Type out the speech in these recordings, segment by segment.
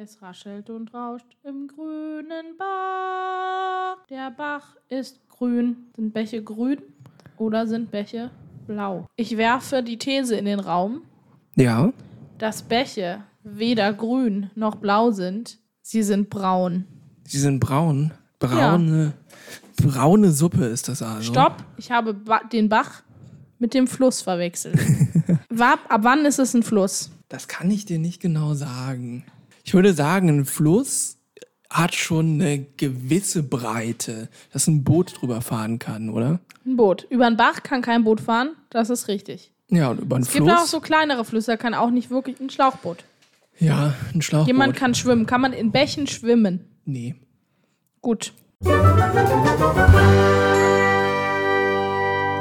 Es raschelt und rauscht im grünen Bach. Der Bach ist grün. Sind Bäche grün oder sind Bäche blau? Ich werfe die These in den Raum, Ja. dass Bäche weder grün noch blau sind. Sie sind braun. Sie sind braun. Braune, braune Suppe ist das also. Stopp, ich habe ba den Bach mit dem Fluss verwechselt. War, ab wann ist es ein Fluss? Das kann ich dir nicht genau sagen. Ich würde sagen, ein Fluss hat schon eine gewisse Breite, dass ein Boot drüber fahren kann, oder? Ein Boot. Über einen Bach kann kein Boot fahren, das ist richtig. Ja, und über einen Es gibt auch Fluss. so kleinere Flüsse, da kann auch nicht wirklich ein Schlauchboot. ja, ein Schlauchboot. Jemand kann schwimmen. Kann man in Bächen schwimmen? Nee. Gut.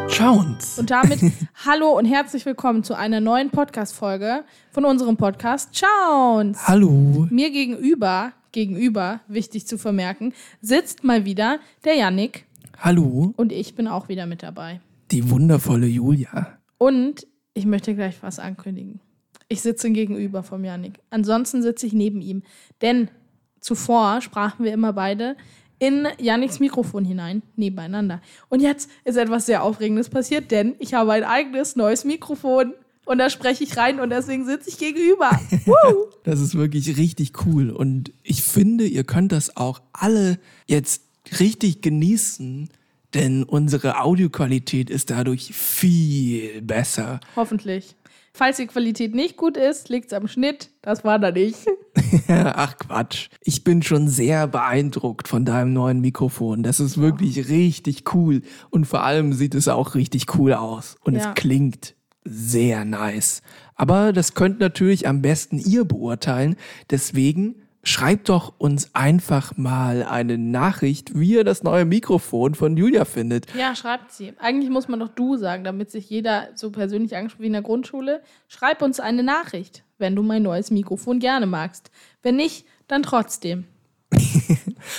Schauens. Und damit hallo und herzlich willkommen zu einer neuen Podcast-Folge von unserem Podcast Chowns. Hallo. Mir gegenüber, gegenüber, wichtig zu vermerken, sitzt mal wieder der Yannick Hallo. und ich bin auch wieder mit dabei. Die wundervolle Julia. Und ich möchte gleich was ankündigen. Ich sitze gegenüber vom Yannick. Ansonsten sitze ich neben ihm. Denn zuvor sprachen wir immer beide in Yannicks Mikrofon hinein, nebeneinander. Und jetzt ist etwas sehr Aufregendes passiert, denn ich habe ein eigenes neues Mikrofon. Und da spreche ich rein und deswegen sitze ich gegenüber. Das ist wirklich richtig cool. Und ich finde, ihr könnt das auch alle jetzt richtig genießen, denn unsere Audioqualität ist dadurch viel besser. Hoffentlich. Falls die Qualität nicht gut ist, liegt es am Schnitt. Das war da nicht. Ach Quatsch. Ich bin schon sehr beeindruckt von deinem neuen Mikrofon. Das ist wirklich richtig cool. Und vor allem sieht es auch richtig cool aus. Und Ja. es klingt sehr nice. Aber das könnt natürlich am besten ihr beurteilen. Deswegen schreibt doch uns einfach mal eine Nachricht, wie ihr das neue Mikrofon von Julia findet. Ja, schreibt sie. Eigentlich muss man doch du sagen, damit sich jeder so persönlich angesprochen wie in der Grundschule. Schreib uns eine Nachricht, wenn du mein neues Mikrofon gerne magst. Wenn nicht, dann trotzdem.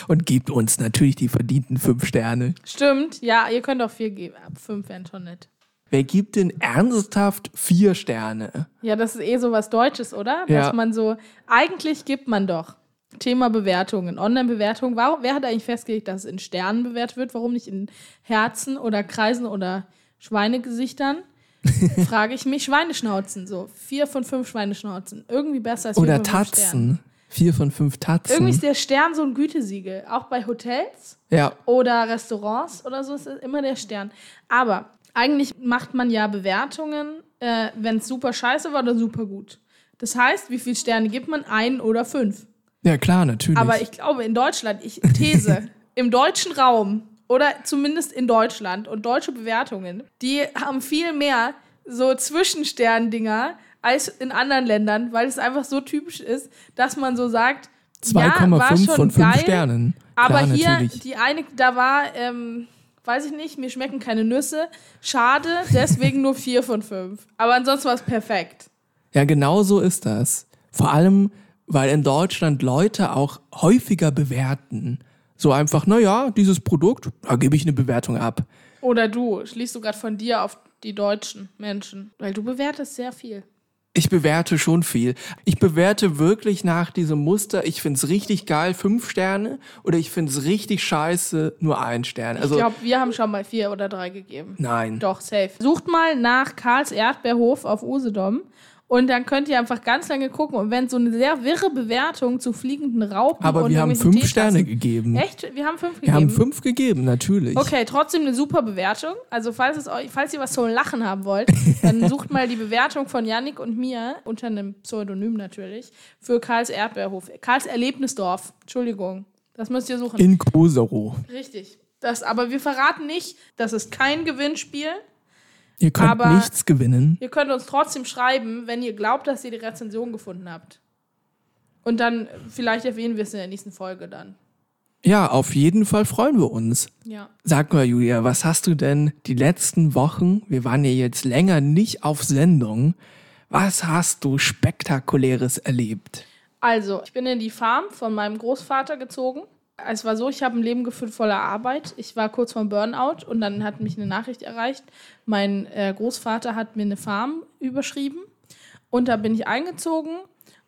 Und gebt uns natürlich die verdienten fünf Sterne. Stimmt, ja, ihr könnt auch vier geben. Ab fünf wären schon nett. Wer gibt denn ernsthaft vier Sterne? Ja, das ist eh so was Deutsches, oder? Ja. Dass man so, eigentlich gibt man doch. Thema Bewertungen, Online-Bewertungen. Warum, wer hat eigentlich festgelegt, dass es in Sternen bewertet wird? Warum nicht in Herzen oder Kreisen oder Schweinegesichtern? Frage ich mich. Schweineschnauzen, so. Vier von fünf Schweineschnauzen. Irgendwie besser als vier Oder von fünf Sternen. Tatzen. Vier von fünf Tatzen. Irgendwie ist der Stern so ein Gütesiegel. Auch bei Hotels ja, oder Restaurants oder so ist es immer der Stern. Aber eigentlich macht man ja Bewertungen, äh, wenn es super scheiße war oder super gut. Das heißt, wie viele Sterne gibt man? Ein oder fünf. ja klar, natürlich. Aber ich glaube, in Deutschland, ich These, im deutschen Raum oder zumindest in Deutschland und deutsche Bewertungen, die haben viel mehr so Zwischenstern-Dinger als in anderen Ländern, weil es einfach so typisch ist, dass man so sagt, ja, war 2,5 schon von 5 geil, Sternen. aber Klar, hier, natürlich. die eine, da war, ähm, weiß ich nicht, mir schmecken keine Nüsse. Schade, deswegen nur vier von fünf. Aber ansonsten war es perfekt. Ja, genau so ist das. Vor allem, weil in Deutschland Leute auch häufiger bewerten. So einfach, naja, dieses Produkt, da gebe ich eine Bewertung ab. Oder du, schließt du gerade von dir auf die deutschen Menschen? Weil du bewertest sehr viel. Ich bewerte schon viel. Ich bewerte wirklich nach diesem Muster, ich find's richtig geil, fünf Sterne, oder ich find's richtig scheiße, nur ein Stern. Also, ich glaube, wir haben schon mal vier oder drei gegeben. nein. Doch, safe. Sucht mal nach Karls Erdbeerhof auf Usedom. Und dann könnt ihr einfach ganz lange gucken. Und wenn so eine sehr wirre Bewertung zu fliegenden Raupen Aber und wir haben fünf Sterne gegeben. Echt? Wir haben fünf gegeben? Wir haben fünf gegeben, natürlich. Okay, trotzdem eine super Bewertung. Also falls, es euch, falls ihr was zum Lachen haben wollt, dann sucht mal die Bewertung von Yannick und mir, unter einem Pseudonym natürlich, für Karls Erdbeerhof. Karls Erlebnisdorf. Entschuldigung. Das müsst ihr suchen. In Kosero. Richtig. Das, aber wir verraten nicht, das ist kein Gewinnspiel. Ihr könnt Aber- nichts gewinnen. Ihr könnt uns trotzdem schreiben, wenn ihr glaubt, dass ihr die Rezension gefunden habt. Und dann, vielleicht erwähnen wir es in der nächsten Folge dann. Ja, auf jeden Fall freuen wir uns. Ja. Sag mal, Julia, was hast du denn die letzten Wochen, wir waren ja jetzt länger nicht auf Sendung, was hast du Spektakuläres erlebt? Also, ich bin in die Farm von meinem Großvater gezogen. Es war so, ich habe ein Leben geführt voller Arbeit. Ich war kurz vorm Burnout und dann hat mich eine Nachricht erreicht. Mein äh, Großvater hat mir eine Farm überschrieben und da bin ich eingezogen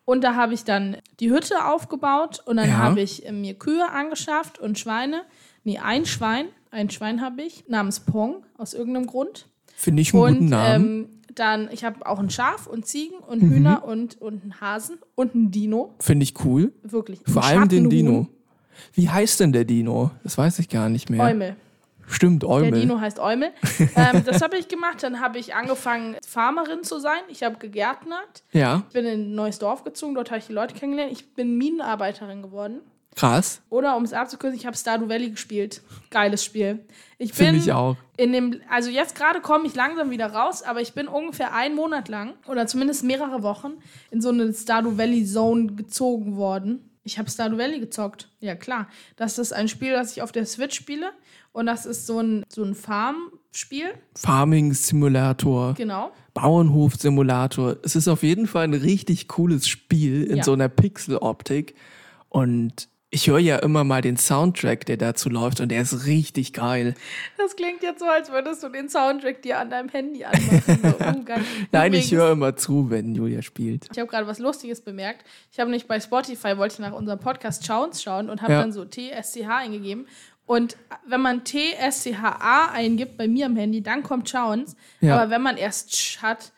Und da habe ich dann die Hütte aufgebaut und dann Ja. habe ich äh, mir Kühe angeschafft und Schweine. Nee, ein Schwein. Ein Schwein habe ich, namens Pong, aus irgendeinem Grund. Finde ich einen guten Und Namen. ähm, dann, ich habe auch ein Schaf und Ziegen und Mhm. Hühner und, und einen Hasen und einen Dino. Finde ich cool. Wirklich. Vor allem den. Dino. Wie heißt denn der Dino? Das weiß ich gar nicht mehr. Eumel. Stimmt, Der Eumel. Dino heißt Eumel. ähm, das habe ich gemacht. Dann habe ich angefangen, Farmerin zu sein. Ich habe gegärtnert. Ja, Ich bin in ein neues Dorf gezogen. Dort habe ich die Leute kennengelernt. Ich bin Minenarbeiterin geworden. krass. Oder um es abzukürzen, ich habe Stardew Valley gespielt. Geiles Spiel. Ich Finde bin ich auch. in dem, also jetzt gerade komme ich langsam wieder raus, aber ich bin ungefähr einen Monat lang oder zumindest mehrere Wochen in so eine Stardew Valley Zone gezogen worden. Ich habe Stardew Valley gezockt. Ja, klar. Das ist ein Spiel, das ich auf der Switch spiele. Und das ist so ein, so ein Farm-Spiel. Farming-Simulator, Genau. Bauernhof-Simulator. Es ist auf jeden Fall ein richtig cooles Spiel in Ja. so einer Pixel-Optik. Und ich höre ja immer mal den Soundtrack, der dazu läuft, und der ist richtig geil. Das klingt jetzt so, als würdest du den Soundtrack dir an deinem Handy anmachen. So. Nein, ich höre immer zu, wenn Julia spielt. Ich habe gerade was Lustiges bemerkt. Ich habe nicht bei Spotify, wollte ich nach unserem Podcast Chowns schauen und habe Ja. dann so TSCH eingegeben. Und wenn man TSCHA eingibt bei mir am Handy, dann kommt Chowns. Ja. Aber wenn man erst Sch hat,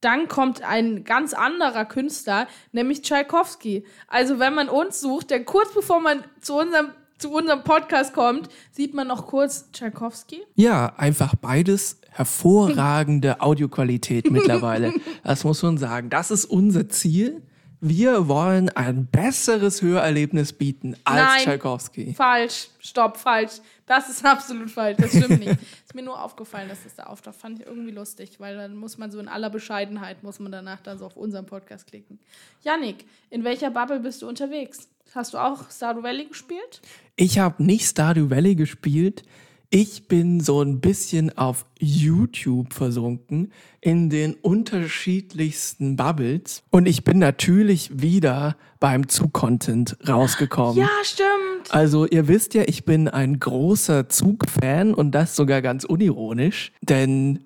dann kommt ein ganz anderer Künstler, nämlich Tchaikovsky. Also wenn man uns sucht, dann kurz bevor man zu unserem, zu unserem Podcast kommt, sieht man noch kurz Tchaikovsky. Ja, einfach beides hervorragende Audioqualität mittlerweile. Das muss man sagen. Das ist unser Ziel. Wir wollen ein besseres Hörerlebnis bieten als Nein. Tchaikovsky. Falsch, stopp, falsch. Das ist absolut falsch. Das stimmt nicht. Ist mir nur aufgefallen, dass das da auftaucht. Fand ich irgendwie lustig, weil dann muss man so in aller Bescheidenheit, muss man danach dann so auf unseren Podcast klicken. Yannick, in welcher Bubble bist du unterwegs? Hast du auch Stardew Valley gespielt? Ich habe nicht Stardew Valley gespielt. Ich bin so ein bisschen auf YouTube versunken in den unterschiedlichsten Bubbles. Und ich bin natürlich wieder beim Zug-Content rausgekommen. Ja, stimmt. Also ihr wisst ja, ich bin ein großer Zugfan und das sogar ganz unironisch, denn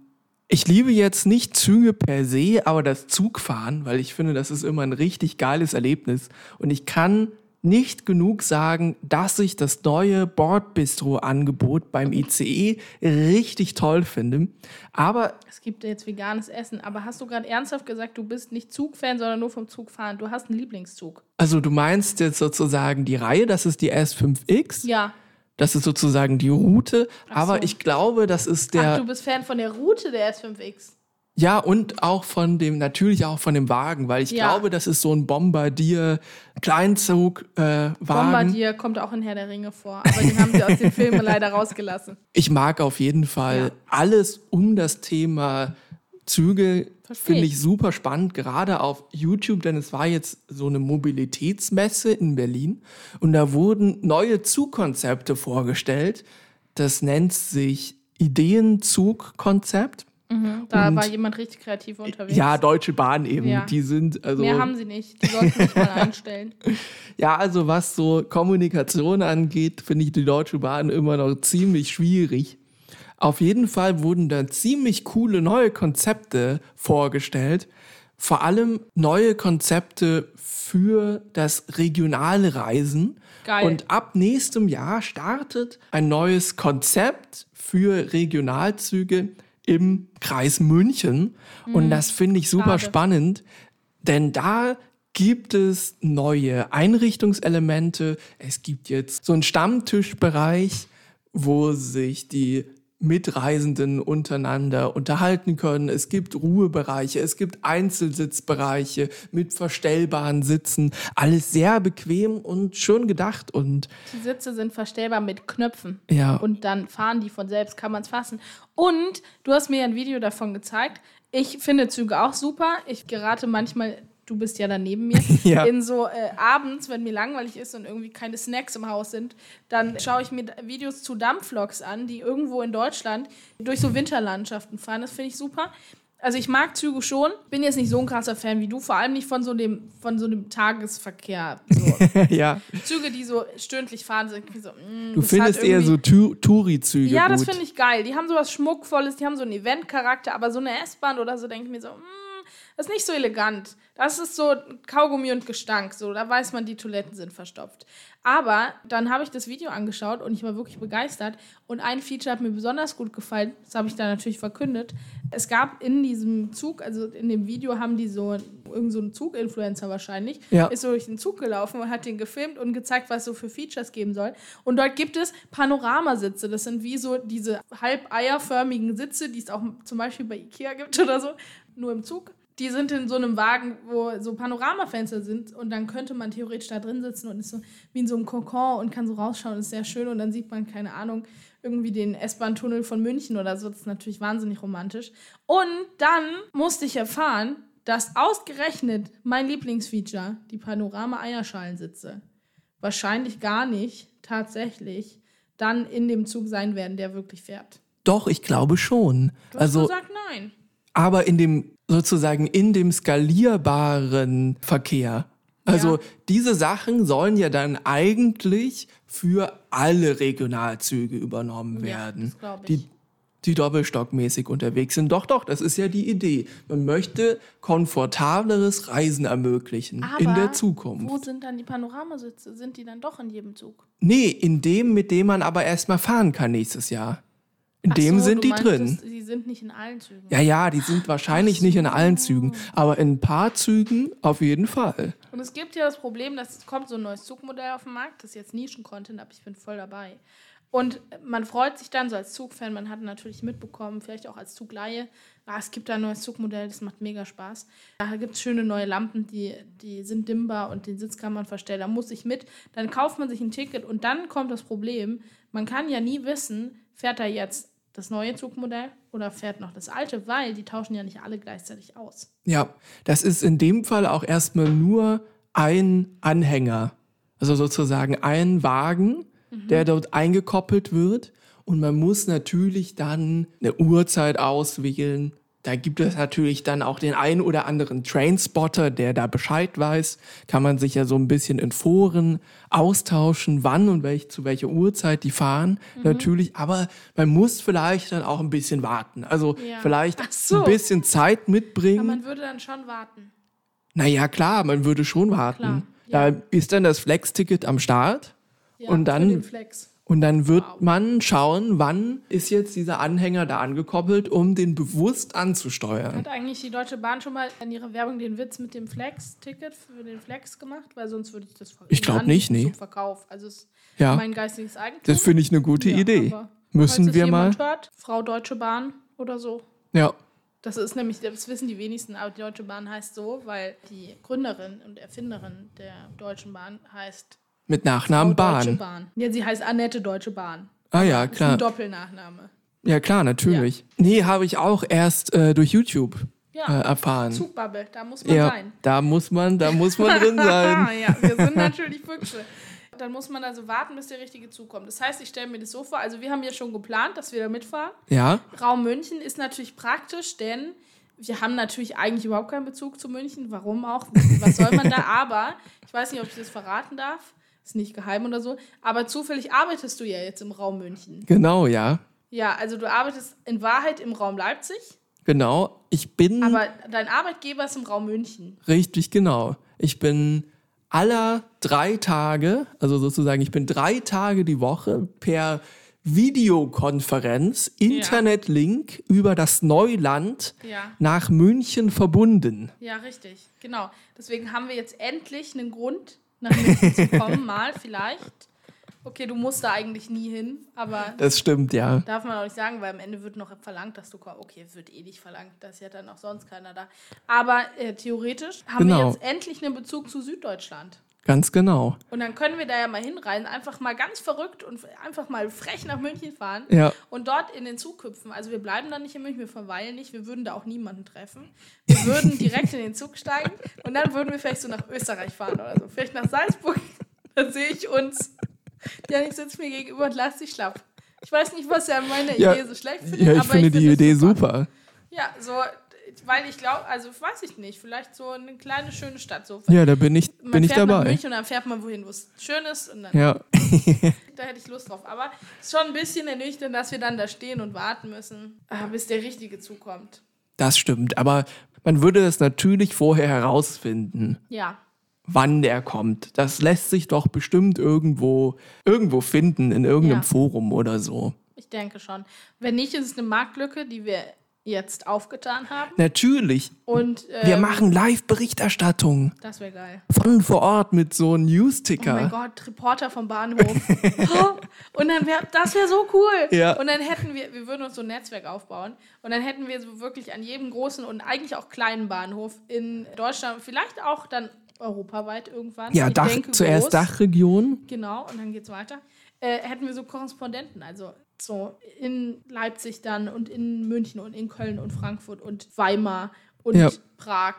ich liebe jetzt nicht Züge per se, aber das Zugfahren, weil ich finde, das ist immer ein richtig geiles Erlebnis und ich kann nicht genug sagen, dass ich das neue Bordbistro-Angebot beim ICE richtig toll finde. Aber Es gibt jetzt veganes Essen, aber hast du gerade ernsthaft gesagt, du bist nicht Zugfan, sondern nur vom Zugfahren? Du hast einen Lieblingszug. also du meinst jetzt sozusagen die Reihe, das ist die S5X, Ja. das ist sozusagen die Route, aber so. ich glaube, das ist der Ach, du bist Fan von der Route der S5X. Ja, und auch von dem, natürlich auch von dem Wagen, weil ich Ja. glaube, das ist so ein Bombardier, Kleinzug, äh. Bombardier kommt auch in Herr der Ringe vor, aber den haben sie aus den Filmen leider rausgelassen. Ich mag auf jeden Fall Ja. alles um das Thema Züge, finde ich super spannend, gerade auf YouTube, denn es war jetzt so eine Mobilitätsmesse in Berlin und da wurden neue Zugkonzepte vorgestellt. Das nennt sich Ideenzugkonzept. Da Und- war jemand richtig kreativ unterwegs. Ja, Deutsche Bahn eben. Ja. Die sind also. Mehr haben sie nicht. Die sollten sich mal einstellen. Ja, also was so Kommunikation angeht, finde ich die Deutsche Bahn immer noch ziemlich schwierig. Auf jeden Fall wurden da ziemlich coole neue Konzepte vorgestellt. Vor allem neue Konzepte für das regionale Reisen. Geil. Und ab nächstem Jahr startet ein neues Konzept für Regionalzüge im Kreis München. Und das finde ich super Mhm. Schade. spannend, denn da gibt es neue Einrichtungselemente. Es gibt jetzt so einen Stammtischbereich, wo sich die Mitreisenden untereinander unterhalten können. Es gibt Ruhebereiche, es gibt Einzelsitzbereiche mit verstellbaren Sitzen. Alles sehr bequem und schön gedacht und Die Sitze sind verstellbar mit Knöpfen. Ja. Und dann fahren die von selbst, kann man es fassen. Und du hast mir ein Video davon gezeigt. Ich finde Züge auch super. Ich gerate manchmal, du bist ja dann neben mir, Ja. in so äh, abends, wenn mir langweilig ist und irgendwie keine Snacks im Haus sind, dann schaue ich mir Videos zu Dampfloks an, die irgendwo in Deutschland durch so Winterlandschaften fahren. Das finde ich super. Also ich mag Züge schon, bin jetzt nicht so ein krasser Fan wie du, vor allem nicht von so dem, von so dem Tagesverkehr. So. ja, Züge, die so stündlich fahren, sind so. mm, du findest eher so Tu- Touri-Züge Ja, gut. das finde ich geil. Die haben sowas Schmuckvolles, die haben so einen Eventcharakter, aber so eine S-Bahn oder so denke ich mir so, mm, Das ist nicht so elegant. Das ist so Kaugummi und Gestank. So, da weiß man, die Toiletten sind verstopft. Aber dann habe ich das Video angeschaut und ich war wirklich begeistert. Und ein Feature hat mir besonders gut gefallen. Das habe ich dann natürlich verkündet. Es gab in diesem Zug, also in dem Video haben die so irgend so Zug-Influencer wahrscheinlich, Ja. ist so durch den Zug gelaufen und hat den gefilmt und gezeigt, was es so für Features geben soll. Und dort gibt es Panoramasitze. Das sind wie so diese halb eierförmigen Sitze, die es auch zum Beispiel bei Ikea gibt oder so, nur im Zug. Die sind in so einem Wagen, wo so Panoramafenster sind und dann könnte man theoretisch da drin sitzen und ist so wie in so einem Kokon und kann so rausschauen, ist sehr schön und dann sieht man, keine Ahnung, irgendwie den S-Bahn-Tunnel von München oder so. Das ist natürlich wahnsinnig romantisch. Und dann musste ich erfahren, dass ausgerechnet mein Lieblingsfeature, die Panorama-Eierschalensitze, wahrscheinlich gar nicht tatsächlich dann in dem Zug sein werden, der wirklich fährt. Doch, ich glaube schon. Du hast Also, gesagt nein. aber in dem sozusagen in dem skalierbaren Verkehr. Also Ja. diese Sachen sollen ja dann eigentlich für alle Regionalzüge übernommen Ja, werden, ich. die, die doppelstockmäßig unterwegs sind. Doch, doch, das ist ja die Idee. Man möchte komfortableres Reisen ermöglichen in Aber der Zukunft. Wo sind dann die Panoramasitze? Sind die dann doch in jedem Zug? Nee, in dem, mit dem man aber erstmal fahren kann nächstes Jahr. In Ach dem so, sind die drin. Die sind nicht in allen Zügen. Ja, ja, die sind wahrscheinlich nicht in allen Zügen, aber in ein paar Zügen auf jeden Fall. Und es gibt ja das Problem, dass es kommt so ein neues Zugmodell auf den Markt. Das ist jetzt Nischen-Content, aber ich bin voll dabei. Und man freut sich dann so als Zugfan, man hat natürlich mitbekommen, vielleicht auch als Zugleihe, ah, es gibt da ein neues Zugmodell, das macht mega Spaß. Da gibt es schöne neue Lampen, die, die sind dimmbar und den Sitz kann man verstellen. Da muss ich mit, dann kauft man sich ein Ticket und dann kommt das Problem, man kann ja nie wissen, fährt er jetzt das neue Zugmodell oder fährt noch das alte, weil die tauschen ja nicht alle gleichzeitig aus. Ja, das ist in dem Fall auch erstmal nur ein Anhänger. Also sozusagen ein Wagen, der dort eingekoppelt wird. Und man muss natürlich dann eine Uhrzeit auswählen. Da gibt es natürlich dann auch den einen oder anderen Trainspotter, der da Bescheid weiß. Kann man sich ja so ein bisschen in Foren austauschen, wann und welch, zu welcher Uhrzeit die fahren. Natürlich, aber man muss vielleicht dann auch ein bisschen warten. Also Ja. vielleicht so. ein bisschen Zeit Aber mitbringen. man würde dann schon warten. Naja, klar, man würde schon warten. Klar, ja. Da ist dann das Flex-Ticket am Start Ja, Und dann- Für den Flex. Und dann wird Wow. man schauen, wann ist jetzt dieser Anhänger da angekoppelt, um den bewusst anzusteuern. Hat eigentlich die Deutsche Bahn schon mal in ihrer Werbung den Witz mit dem Flex-Ticket für den Flex gemacht? Weil sonst würde ich das Ich glaub nicht, nee. zum Verkauf. Also es ist Ja, mein geistiges Eigentum. das finde ich eine gute Ja, Idee. Müssen wir mal. Hört, Frau Deutsche Bahn oder so. Ja, Das ist nämlich, das wissen die wenigsten, aber die Deutsche Bahn heißt so, weil die Gründerin und Erfinderin der Deutschen Bahn heißt mit Nachnamen Frau Deutsche Bahn. Bahn. Ja, sie heißt Annette Deutsche Bahn. Ah ja, Das ist klar. ein Doppelnachname. Ja, klar, natürlich. Nee, habe ich auch erst äh, durch YouTube Ja, äh, erfahren. Zugbubble, da muss man Ja, sein. da muss man, da muss man drin sein. ja, wir sind natürlich Füchse. Dann muss man also warten, bis der richtige Zug kommt. Das heißt, ich stelle mir das so vor, also wir haben ja schon geplant, dass wir da mitfahren. Ja, Raum München ist natürlich praktisch, denn wir haben natürlich eigentlich überhaupt keinen Bezug zu München. Warum auch? Was soll man da? Aber, ich weiß nicht, ob ich das verraten darf. Ist nicht geheim oder so. Aber zufällig arbeitest du ja jetzt im Raum München. genau, ja. Ja, also du arbeitest in Wahrheit im Raum Leipzig, Genau. Ich bin aber dein Arbeitgeber ist im Raum München. Richtig, genau. Ich bin aller drei Tage, also sozusagen, ich bin drei Tage die Woche per Videokonferenz, Internetlink über das Neuland Ja. nach München verbunden. Ja, richtig. Genau. Deswegen haben wir jetzt endlich einen Grund, nach München zu kommen, mal vielleicht. Okay, du musst da eigentlich nie hin, aber Das stimmt, ja. darf man auch nicht sagen, weil am Ende wird noch verlangt, dass du kommst. Okay, es wird eh nicht verlangt, da ist ja dann auch sonst keiner da. Aber äh, theoretisch haben wir Genau. jetzt endlich einen Bezug zu Süddeutschland. Ganz genau. Und dann können wir da ja mal hinreisen, einfach mal ganz verrückt und einfach mal frech nach München fahren Ja. und dort in den Zug hüpfen. Also wir bleiben dann nicht in München, wir verweilen nicht, wir würden da auch niemanden treffen. Wir würden direkt in den Zug steigen und dann würden wir vielleicht so nach Österreich fahren oder so. Vielleicht nach Salzburg. Da sehe ich uns. Janik sitzt mir gegenüber und lacht sich schlapp. Ich weiß nicht, was er an meiner Ja. Idee so schlecht findet, Ja, ich aber finde ich die finde es Idee super. Ja, so, weil ich glaube, also weiß ich nicht, vielleicht so eine kleine schöne Stadt. So. Ja, da bin ich, Man bin ich fährt nach dabei. München und dann fährt man wohin, wo es schön ist und dann Ja. da hätte ich Lust drauf. Aber es ist schon ein bisschen ernüchternd, dass wir dann da stehen und warten müssen, ah, bis der richtige Zug kommt. das stimmt. Aber man würde es natürlich vorher herausfinden, Ja. wann der kommt. Das lässt sich doch bestimmt irgendwo, irgendwo finden, in irgendeinem Ja. Forum oder so. Ich denke schon. Wenn nicht, ist es eine Marktlücke, die wir jetzt aufgetan haben. Natürlich. Und ähm, Wir machen Live-Berichterstattung Das wäre geil. von vor Ort mit so einem Oh mein News-Ticker. Gott, Reporter vom Bahnhof. Und dann wäre, das wäre so cool. Ja. Und dann hätten wir, wir würden uns so ein Netzwerk aufbauen. Und dann hätten wir so wirklich an jedem großen und eigentlich auch kleinen Bahnhof in Deutschland, vielleicht auch dann europaweit irgendwann. ja, Dach, zuerst. Dachregion. Genau, und dann geht's weiter. Äh, hätten wir so Korrespondenten, also so in Leipzig dann und in München und in Köln und Frankfurt und Weimar und Ja. Prag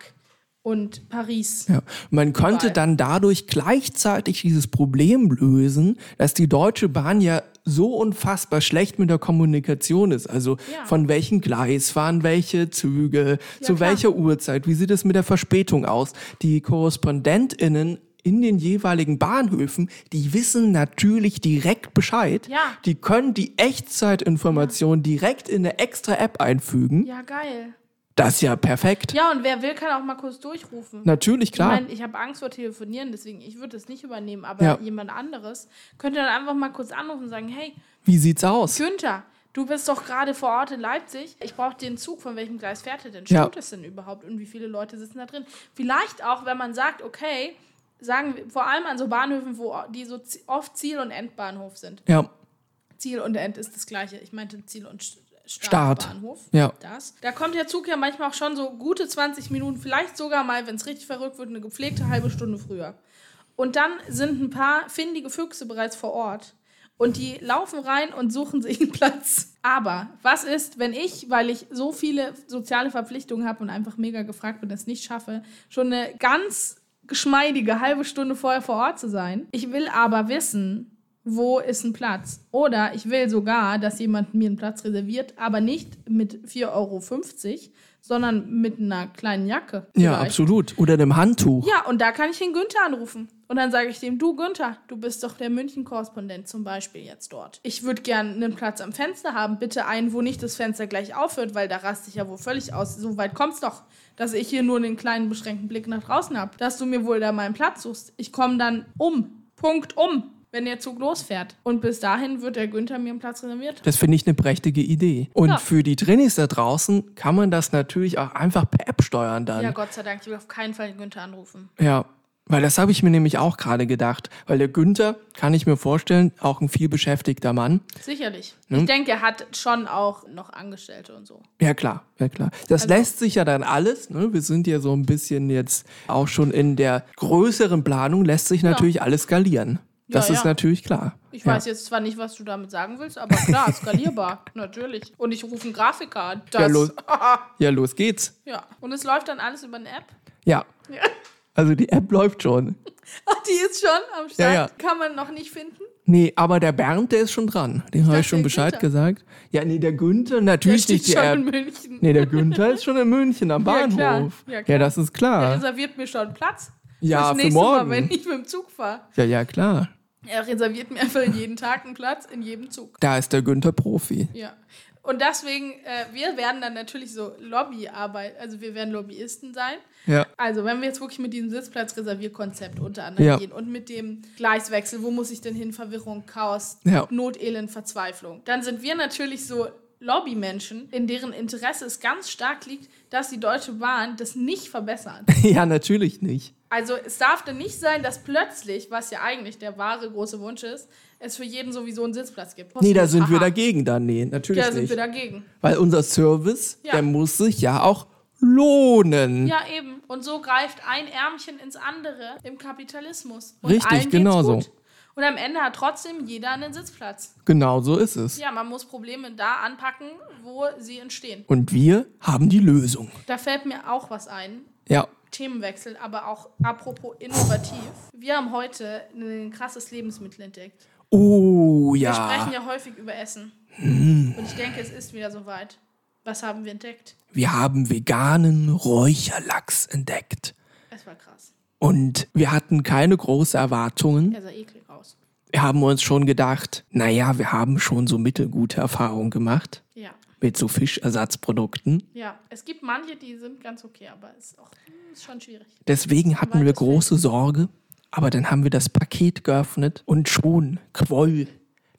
und Paris. Ja. Man konnte Überall. dann dadurch gleichzeitig dieses Problem lösen, dass die Deutsche Bahn ja so unfassbar schlecht mit der Kommunikation ist. Also Ja. von welchem Gleis fahren welche Züge, zu klar. welcher Uhrzeit, wie sieht es mit der Verspätung aus? Die KorrespondentInnen in den jeweiligen Bahnhöfen, die wissen natürlich direkt Bescheid. Ja. Die können die Echtzeitinformation direkt in eine extra App einfügen. Ja, geil. Das ist ja perfekt. Ja, und wer will, kann auch mal kurz durchrufen. Natürlich, klar. Ich meine, ich habe Angst vor Telefonieren, deswegen ich würde das nicht übernehmen, aber Ja. jemand anderes könnte dann einfach mal kurz anrufen und sagen, hey, wie sieht's aus? Günther, du bist doch gerade vor Ort in Leipzig. Ich brauche den Zug, von welchem Gleis fährt er denn? Ja. Stimmt es denn überhaupt? Und wie viele Leute sitzen da drin? Vielleicht auch, wenn man sagt, okay, sagen wir, vor allem an so Bahnhöfen, wo die so oft Ziel- und Endbahnhof sind. Ja. Ziel und End ist das gleiche. Ich meinte Ziel und St- Start. Startbahnhof. Ja. Das. Da kommt der Zug ja manchmal auch schon so gute 20 Minuten, vielleicht sogar mal, wenn es richtig verrückt wird, eine gepflegte halbe Stunde früher. Und dann sind ein paar findige Füchse bereits vor Ort. Und die laufen rein und suchen sich einen Platz. Aber was ist, wenn ich, weil ich so viele soziale Verpflichtungen habe und einfach mega gefragt bin, das nicht schaffe, schon eine ganz geschmeidige halbe Stunde vorher vor Ort zu sein? Ich will aber wissen, wo ist ein Platz? Oder ich will sogar, dass jemand mir einen Platz reserviert, aber nicht mit 4,50 Euro, sondern mit einer kleinen Jacke. Ja, vielleicht. absolut. Oder einem Handtuch. Ja, und da kann ich den Günther anrufen. Und dann sage ich dem, du Günther, du bist doch der München-Korrespondent zum Beispiel jetzt dort. Ich würde gern einen Platz am Fenster haben. Bitte einen, wo nicht das Fenster gleich aufhört, weil da raste ich ja wohl völlig aus. So weit kommt's doch, dass ich hier nur einen kleinen beschränkten Blick nach draußen habe. Dass du mir wohl da meinen Platz suchst. Ich komme dann um. Punkt um. Wenn der Zug losfährt. Und bis dahin wird der Günther mir einen Platz reserviert. Das finde ich eine prächtige Idee. Und Ja. für die Trainees da draußen kann man das natürlich auch einfach per App steuern dann. Ja, Gott sei Dank, ich will auf keinen Fall den Günther anrufen. Ja, weil das habe ich mir nämlich auch gerade gedacht. Weil der Günther, kann ich mir vorstellen, auch ein viel beschäftigter Mann. Sicherlich. Ne? Ich denke, er hat schon auch noch Angestellte und so. Ja, klar, ja klar. Das Also lässt sich ja dann alles, ne? wir sind ja so ein bisschen jetzt auch schon in der größeren Planung, lässt sich natürlich alles skalieren. Das Ja, ist ja. natürlich klar. Ich ja. weiß jetzt zwar nicht, was du damit sagen willst, aber klar, skalierbar, natürlich. Und ich rufe einen Grafiker an. Das, Ja, los. Ja, los geht's. Ja. Und es läuft dann alles über eine App. Ja, Ja. Also die App läuft schon. Ach, die ist schon am Start. Ja, ja. Kann man noch nicht finden. Nee, aber der Bernd, der ist schon dran. Dem habe ich schon der Bescheid Günther. gesagt. Ja, nee, der Günther, Der natürlich steht nicht die schon App. in München. Nee, der Günther ist schon in München am Ja, Bahnhof. klar. Ja, Ja, klar. das ist Er klar. reserviert mir schon Platz. Ja, für nächste Mal, morgen. wenn ich mit dem Zug fahre. Ja, ja, klar. Er reserviert mir einfach jeden Tag einen Platz in jedem Zug. Da ist der Günther Profi. Ja. Und deswegen, äh, wir werden dann natürlich so Lobbyarbeit, also wir werden Lobbyisten sein. Ja. Also, wenn wir jetzt wirklich mit diesem Sitzplatzreservierkonzept unter anderem Ja. gehen und mit dem Gleiswechsel, wo muss ich denn hin, Verwirrung, Chaos, Ja. Not, Elend, Verzweiflung, dann sind wir natürlich so Lobbymenschen, in deren Interesse es ganz stark liegt, dass die Deutsche Bahn das nicht verbessert. ja, natürlich nicht. Also es darf dann nicht sein, dass plötzlich, was ja eigentlich der wahre große Wunsch ist, es für jeden sowieso einen Sitzplatz gibt. Nee, da sind wir Aha. dagegen dann. Nee, natürlich Ja, sind nicht. wir dagegen. Weil unser Service, Ja. der muss sich ja auch lohnen. Ja, eben. Und so greift ein Ärmchen ins andere im Kapitalismus. Und Richtig, genau so. Und am Ende hat trotzdem jeder einen Sitzplatz. Genau so ist es. Ja, man muss Probleme da anpacken, wo sie entstehen. Und wir haben die Lösung. Da fällt mir auch was ein. Ja. Themenwechsel, aber auch apropos innovativ. Wir haben heute ein krasses Lebensmittel entdeckt. Oh Wir ja. sprechen ja häufig über Essen. Und ich denke, es ist wieder soweit. Was haben wir entdeckt? Wir haben veganen Räucherlachs entdeckt. Es war krass. Und wir hatten keine großen Erwartungen. Er sah eklig aus. Wir haben uns schon gedacht, naja, wir haben schon so mittelgute Erfahrungen gemacht. Ja. Mit so Fischersatzprodukten. Ja, es gibt manche, die sind ganz okay, aber es ist, auch, ist schon schwierig. Deswegen hatten wir große Sorge, aber dann haben wir das Paket geöffnet und schon quoll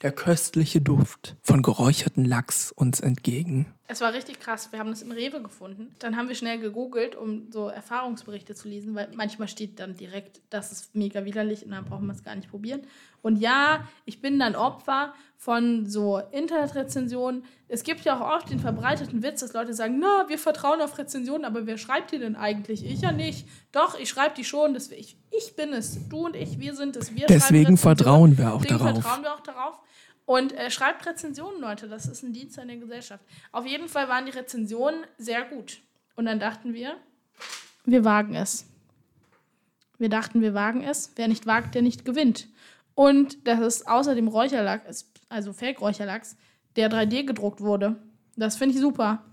der köstliche Duft von geräucherten Lachs uns entgegen. Es war richtig krass. Wir haben das im Rewe gefunden. Dann haben wir schnell gegoogelt, um so Erfahrungsberichte zu lesen, weil manchmal steht dann direkt, das ist mega widerlich und dann brauchen wir es gar nicht probieren. Und ja, ich bin dann Opfer von so Internetrezensionen. Es gibt ja auch oft den verbreiteten Witz, dass Leute sagen, na, wir vertrauen auf Rezensionen, aber wer schreibt die denn eigentlich? Ich ja nicht. Doch, ich schreibe die schon. Das, ich, ich bin es. Du und ich, wir sind es. Wir Deswegen vertrauen wir auch Deswegen darauf. vertrauen wir auch darauf. Und äh, schreibt Rezensionen, Leute. Das ist ein Dienst an der Gesellschaft. Auf jeden Fall waren die Rezensionen sehr gut. Und dann dachten wir, wir wagen es. Wir dachten, wir wagen es. Wer nicht wagt, der nicht gewinnt. Und das ist außerdem Räucherlachs, also Fake-Räucherlachs, der 3D gedruckt wurde. Das finde ich super.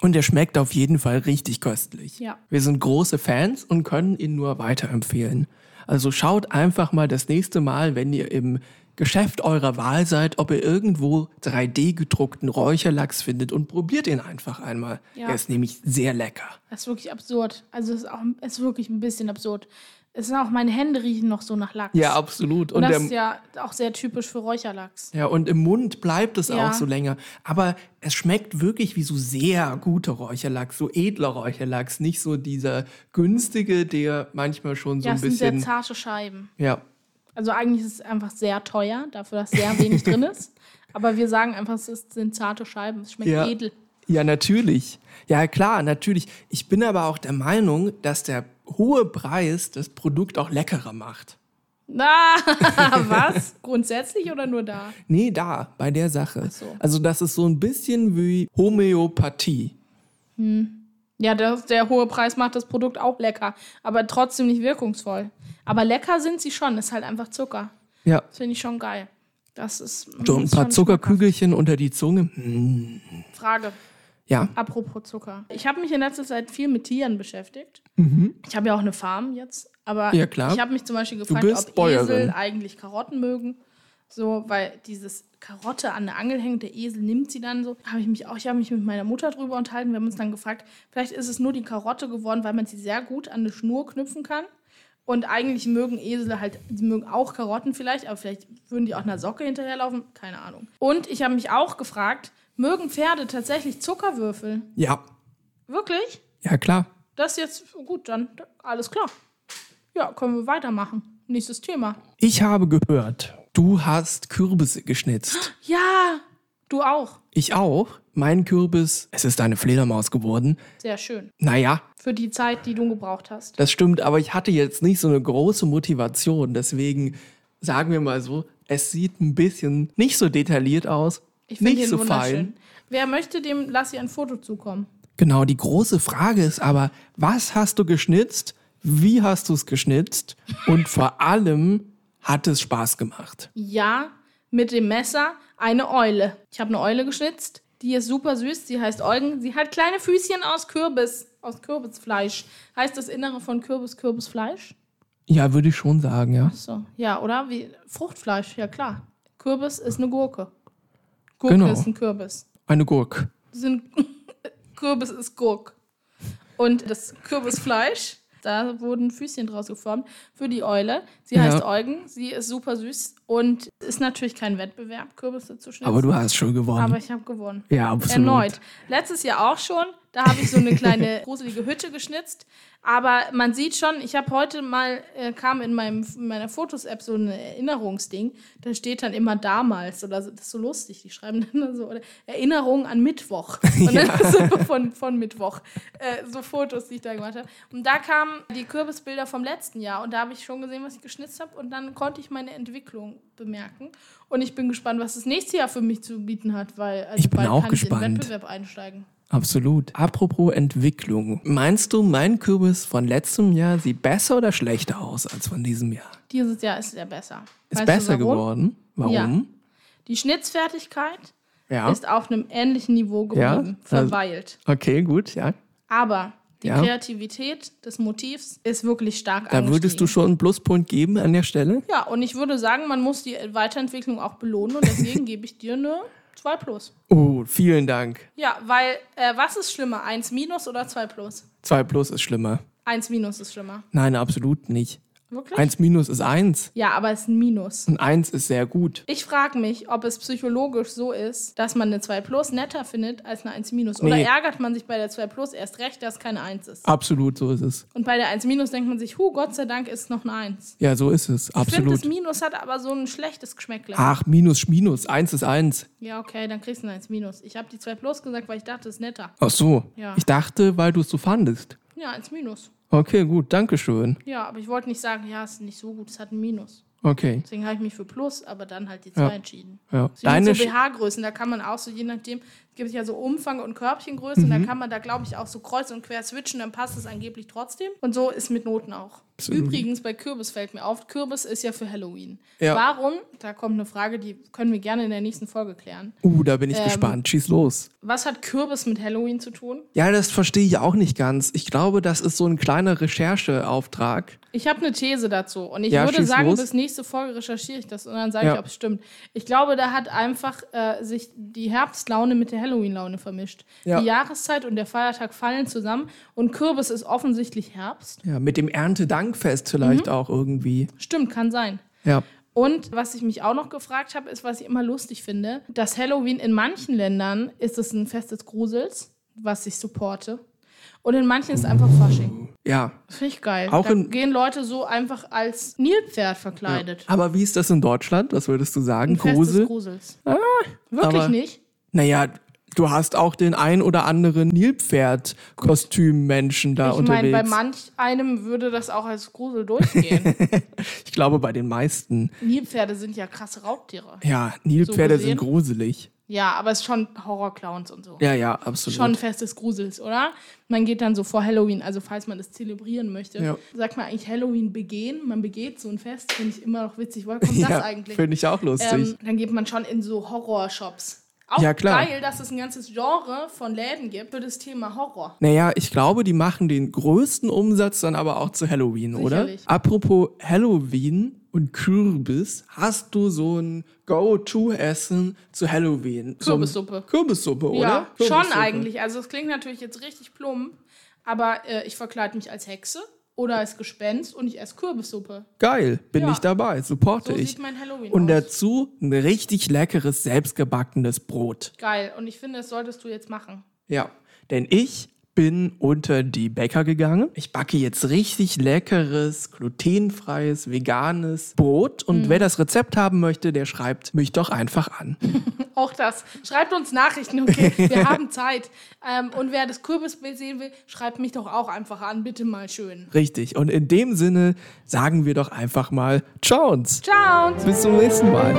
Und er schmeckt auf jeden Fall richtig köstlich. Ja. Wir sind große Fans und können ihn nur weiterempfehlen. Also schaut einfach mal das nächste Mal, wenn ihr im Geschäft eurer Wahl seid, ob ihr irgendwo 3D gedruckten Räucherlachs findet und probiert ihn einfach einmal. Ja. Er ist nämlich sehr lecker. Das ist wirklich absurd. Also es ist, auch, ist wirklich ein bisschen absurd. Es sind auch meine Hände riechen noch so nach Lachs. Ja, absolut. Und Und, das der, ist ja auch sehr typisch für Räucherlachs. ja, und im Mund bleibt es Ja. auch so länger. Aber es schmeckt wirklich wie so sehr guter Räucherlachs, so edler Räucherlachs, nicht so dieser günstige, der manchmal schon so Ja, ein es sind sehr bisschen. zarte Scheiben. Ja, Also eigentlich ist es einfach sehr teuer, dafür, dass sehr wenig drin ist. Aber wir sagen einfach, es sind zarte Scheiben. Es schmeckt Ja. edel. Ja, natürlich. Ja, klar, natürlich. Ich bin aber auch der Meinung, dass der hohe Preis das Produkt auch leckerer macht. Na, was? Grundsätzlich oder nur da? Nee, da, bei der Sache. so. Also, das ist so ein bisschen wie Homöopathie. Ja, der, der hohe Preis macht das Produkt auch lecker, aber trotzdem nicht wirkungsvoll. Aber lecker sind sie schon, ist halt einfach Zucker. Ja. Das finde ich schon geil. Das ist So ein paar Zuckerkügelchen unter die Zunge. Hm. schmackhaft. Frage. Ja, Apropos Zucker. Ich habe mich in letzter Zeit viel mit Tieren beschäftigt. Ich habe ja auch eine Farm jetzt, aber Mhm. Ja, klar. ich habe mich zum Beispiel gefragt, ob Bäuerin. Esel eigentlich Karotten mögen. So, weil dieses Karotte an der Angel hängt, der Esel nimmt sie dann so. Habe ich mich auch, ich habe mich mit meiner Mutter drüber unterhalten. Wir haben uns dann gefragt, vielleicht ist es nur die Karotte geworden, weil man sie sehr gut an eine Schnur knüpfen kann. Und eigentlich mögen Esel halt, die mögen auch Karotten vielleicht, aber vielleicht würden die auch einer Socke hinterherlaufen. Keine Ahnung. Und ich habe mich auch gefragt, mögen Pferde tatsächlich Zuckerwürfel? ja, Wirklich? ja, klar. Das ist jetzt gut, dann alles klar. Ja, können wir weitermachen. Nächstes Thema. Ich habe gehört, du hast Kürbisse geschnitzt. Ja, du auch. Ich auch. Mein Kürbis, es ist eine Fledermaus geworden. Sehr schön. Naja, Für die Zeit, die du gebraucht hast. Das stimmt, aber ich hatte jetzt nicht so eine große Motivation. Deswegen sagen wir mal so, es sieht ein bisschen nicht so detailliert aus. Ich finde nicht so fein. Wer möchte, dem lass ihr ein Foto zukommen. Genau, die große Frage ist aber, was hast du geschnitzt? Wie hast du es geschnitzt? Und vor allem, hat es Spaß gemacht? Ja, mit dem Messer eine Eule. Ich habe eine Eule geschnitzt. Die ist super süß. Sie heißt Eugen. Sie hat kleine Füßchen aus Kürbis, aus Kürbisfleisch. Heißt das Innere von Kürbis Kürbisfleisch? Ja, würde ich schon sagen, ja. So, ja, oder? Wie Fruchtfleisch, ja klar. Kürbis ist eine Gurke. Gurke Genau. ist ein Kürbis. Eine Gurke. Sind Kürbis ist Gurk. Und das Kürbisfleisch, da wurden Füßchen draus geformt für die Eule. Sie Ja. heißt Eugen, sie ist super süß und ist natürlich kein Wettbewerb, Kürbisse zu schnitzen. Aber du hast schon gewonnen. Aber ich habe gewonnen. ja, absolut. Erneut. Letztes Jahr auch schon. Da habe ich so eine kleine gruselige Hütte geschnitzt. Aber man sieht schon, ich habe heute mal, äh, kam in, meinem, in meiner Fotos-App so ein Erinnerungsding. Da steht dann immer damals oder so. Das ist so lustig. Die schreiben dann so oder Erinnerung an Mittwoch. Und dann so von, von Mittwoch. Äh, so Fotos, die ich da gemacht habe. Und da kamen die Kürbisbilder vom letzten Jahr. Und da habe ich schon gesehen, was ich geschnitzt habe. Und dann konnte ich meine Entwicklung bemerken. Und ich bin gespannt, was das nächste Jahr für mich zu bieten hat, weil also Ich bin bald auch kann ich in den gespannt. Wettbewerb einsteigen. Absolut. Apropos Entwicklung. Meinst du, mein Kürbis von letztem Jahr sieht besser oder schlechter aus als von diesem Jahr? Dieses Jahr ist er besser. Ist Weißt besser warum? geworden. Warum? Ja. Die Schnitzfertigkeit Ja. ist auf einem ähnlichen Niveau Ja, geblieben, also- verweilt. Okay, gut, ja. Aber die Ja. Kreativität des Motivs ist wirklich stark Da würdest du schon einen Pluspunkt geben an der Stelle? Ja, und ich würde sagen, man muss die Weiterentwicklung auch belohnen und deswegen gebe ich dir eine 2 plus. Oh, vielen Dank. Ja, weil, äh, was ist schlimmer? 1 minus oder 2 plus? 2 plus ist schlimmer. 1 minus ist schlimmer. Nein, absolut nicht. Wirklich? 1 minus ist 1. Ja, aber es ist ein Minus. Und 1 ist sehr gut. Ich frage mich, ob es psychologisch so ist, dass man eine 2 plus netter findet als eine 1 minus. Oder Nee. ärgert man sich bei der 2 plus erst recht, dass keine 1 ist. Absolut, so ist es. Und bei der 1 minus denkt man sich, hu, Gott sei Dank ist noch eine 1. Ja, so ist es. Ich finde, Absolut. das Minus hat aber so ein schlechtes Geschmäckle. Ach, Minus, Minus. 1 ist 1. Ja, okay, dann kriegst du eine 1 minus. Ich habe die 2 plus gesagt, weil ich dachte, es ist netter. Ach so. Ja. Ich dachte, weil du es so fandest. Ja, 1 minus. Okay, gut. Dankeschön. Ja, aber ich wollte nicht sagen, ja, es ist nicht so gut, es hat ein Minus. Okay. Deswegen habe ich mich für Plus, aber dann halt die 2 Ja. entschieden. Ja. So Deine so BH-Größen, da kann man auch so, je nachdem, es gibt ja so Umfang und Körbchengrößen, Mhm. da kann man da, glaube ich, auch so kreuz und quer switchen, dann passt es angeblich trotzdem. Und so ist mit Noten auch. Absolut. Übrigens, bei Kürbis fällt mir auf, Kürbis ist ja für Halloween. Ja. Warum, da kommt eine Frage, die können wir gerne in der nächsten Folge klären. Uh, da bin ich Ähm, gespannt. Schieß los. Was hat Kürbis mit Halloween zu tun? Ja, das verstehe ich auch nicht ganz. Ich glaube, das ist so ein kleiner Rechercheauftrag. Ich habe eine These dazu und ich Ja, würde sagen, los. bis nächste Folge recherchiere ich das und dann sage Ja. ich, ob es stimmt. Ich glaube, da hat einfach äh, sich die Herbstlaune mit der Halloween-Laune vermischt. Ja. Die Jahreszeit und der Feiertag fallen zusammen und Kürbis ist offensichtlich Herbst. Ja, mit dem Erntedankfest vielleicht Mhm. auch irgendwie. Stimmt, kann sein. Ja. Und was ich mich auch noch gefragt habe, ist, was ich immer lustig finde, dass Halloween in manchen Ländern ist es ein Fest des Grusels, was ich supporte. Und in manchen ist es einfach Fasching. Ja. Finde ich geil. Auch da gehen Leute so einfach als Nilpferd verkleidet. Aber wie ist das in Deutschland? Was würdest du sagen? Ein Fest des Grusel? Grusels. Wirklich aber- nicht? Naja, du hast auch den ein oder anderen Nilpferd-Kostümmenschen da Ich meine, unterwegs. bei manch einem würde das auch als Grusel durchgehen. ich glaube, bei den meisten. Nilpferde sind ja krasse Raubtiere. Ja, Nilpferde So sind gruselig. Ja, aber es ist schon Horrorclowns und so. Ja, ja, absolut. Schon ein Fest des Grusels, oder? Man geht dann so vor Halloween, also falls man das zelebrieren möchte. Ja. Sagt man eigentlich Halloween begehen? Man begeht so ein Fest, finde ich immer noch witzig. Woher kommt ja, das eigentlich? Finde ich auch lustig. Ähm, dann geht man schon in so Horrorshops. Auch Ja, klar. geil, dass es ein ganzes Genre von Läden gibt für das Thema Horror. Naja, ich glaube, die machen den größten Umsatz dann aber auch zu Halloween, oder? Sicherlich. Apropos Halloween und Kürbis, hast du so ein Go-To-Essen zu Halloween? So ein- Kürbissuppe. Kürbissuppe, oder? Ja, schon Kürbissuppe. eigentlich. Also es klingt natürlich jetzt richtig plump, aber äh, ich verkleide mich als Hexe oder als Gespenst und ich esse Kürbissuppe. Geil, bin Ja. ich dabei, supporte So ich. sieht mein Halloween Und aus. dazu ein richtig leckeres, selbstgebackenes Brot. Geil. Und ich finde, das solltest du jetzt machen. Ja, denn ich bin unter die Bäcker gegangen. Ich backe jetzt richtig leckeres, glutenfreies, veganes Brot. Und wer das Rezept haben möchte, der schreibt mich doch einfach an. Auch das. Schreibt uns Nachrichten, okay? Wir haben Zeit. Ähm, und wer das Kürbisbild sehen will, schreibt mich doch auch einfach an. Bitte mal schön. Richtig. Und in dem Sinne sagen wir doch einfach mal Ciao uns. Ciao. Bis zum nächsten Mal.